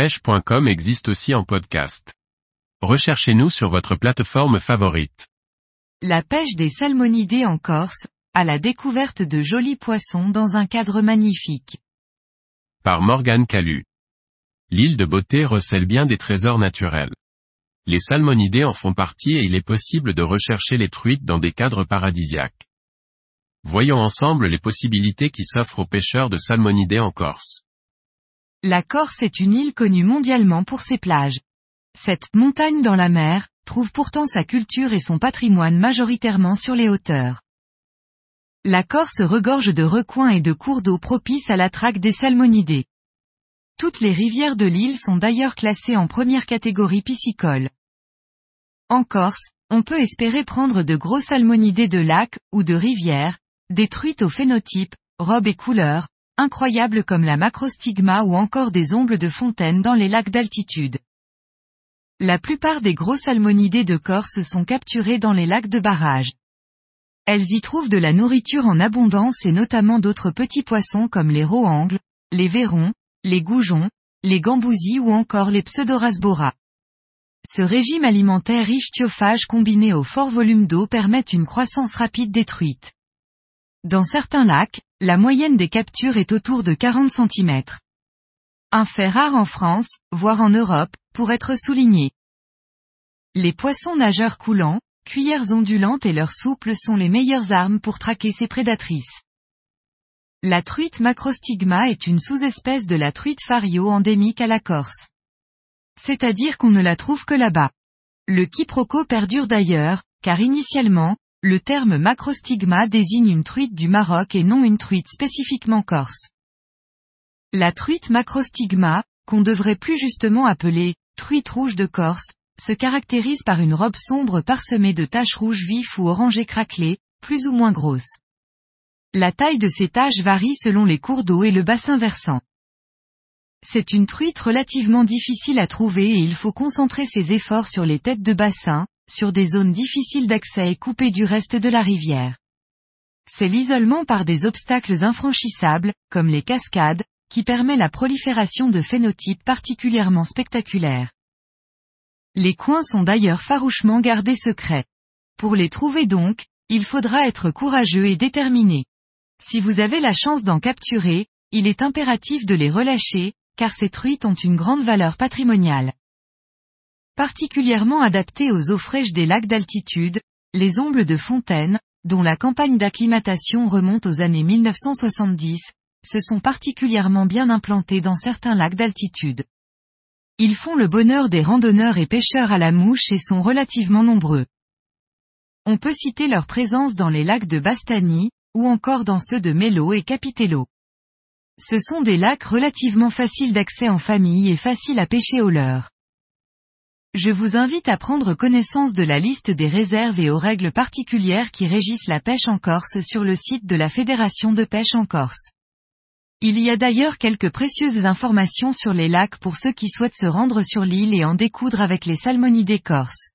pêche.com existe aussi en podcast. Recherchez-nous sur votre plateforme favorite. La pêche des salmonidés en Corse, à la découverte de jolis poissons dans un cadre magnifique. Par Morgane Calu. L'île de Beauté recèle bien des trésors naturels. Les salmonidés en font partie et il est possible de rechercher les truites dans des cadres paradisiaques. Voyons ensemble les possibilités qui s'offrent aux pêcheurs de salmonidés en Corse. La Corse est une île connue mondialement pour ses plages. Cette montagne dans la mer trouve pourtant sa culture et son patrimoine majoritairement sur les hauteurs. La Corse regorge de recoins et de cours d'eau propices à la traque des salmonidés. Toutes les rivières de l'île sont d'ailleurs classées en première catégorie piscicole. En Corse, on peut espérer prendre de gros salmonidés de lacs ou de rivières, des truites au phénotype, robes et couleurs, incroyables comme la macrostigma ou encore des ombres de fontaine dans les lacs d'altitude. La plupart des gros salmonidés de Corse sont capturés dans les lacs de barrage. Elles y trouvent de la nourriture en abondance et notamment d'autres petits poissons comme les roangles, les verrons, les goujons, les gambousis ou encore les pseudorasbora. Ce régime alimentaire riche thiophage combiné au fort volume d'eau permet une croissance rapide des truites. Dans certains lacs, la moyenne des captures est autour de 40 cm. Un fait rare en France, voire en Europe, pour être souligné. Les poissons nageurs coulants, cuillères ondulantes et leurs souples sont les meilleures armes pour traquer ces prédatrices. La truite macrostigma est une sous-espèce de la truite fario endémique à la Corse. C'est-à-dire qu'on ne la trouve que là-bas. Le quiproquo perdure d'ailleurs, car initialement, le terme macrostigma désigne une truite du Maroc et non une truite spécifiquement corse. La truite macrostigma, qu'on devrait plus justement appeler truite rouge de Corse, se caractérise par une robe sombre parsemée de taches rouges vives ou orangées craquelées, plus ou moins grosses. La taille de ces taches varie selon les cours d'eau et le bassin versant. C'est une truite relativement difficile à trouver et il faut concentrer ses efforts sur les têtes de bassin, sur des zones difficiles d'accès et coupées du reste de la rivière. C'est l'isolement par des obstacles infranchissables, comme les cascades, qui permet la prolifération de phénotypes particulièrement spectaculaires. Les coins sont d'ailleurs farouchement gardés secrets. Pour les trouver donc, il faudra être courageux et déterminé. Si vous avez la chance d'en capturer, il est impératif de les relâcher, car ces truites ont une grande valeur patrimoniale. Particulièrement adaptées aux eaux fraîches des lacs d'altitude, les ombles de fontaine, dont la campagne d'acclimatation remonte aux années 1970, se sont particulièrement bien implantées dans certains lacs d'altitude. Ils font le bonheur des randonneurs et pêcheurs à la mouche et sont relativement nombreux. On peut citer leur présence dans les lacs de Bastani, ou encore dans ceux de Melo et Capitello. Ce sont des lacs relativement faciles d'accès en famille et faciles à pêcher au leurre. Je vous invite à prendre connaissance de la liste des réserves et aux règles particulières qui régissent la pêche en Corse sur le site de la Fédération de pêche en Corse. Il y a d'ailleurs quelques précieuses informations sur les lacs pour ceux qui souhaitent se rendre sur l'île et en découdre avec les salmonidés corses.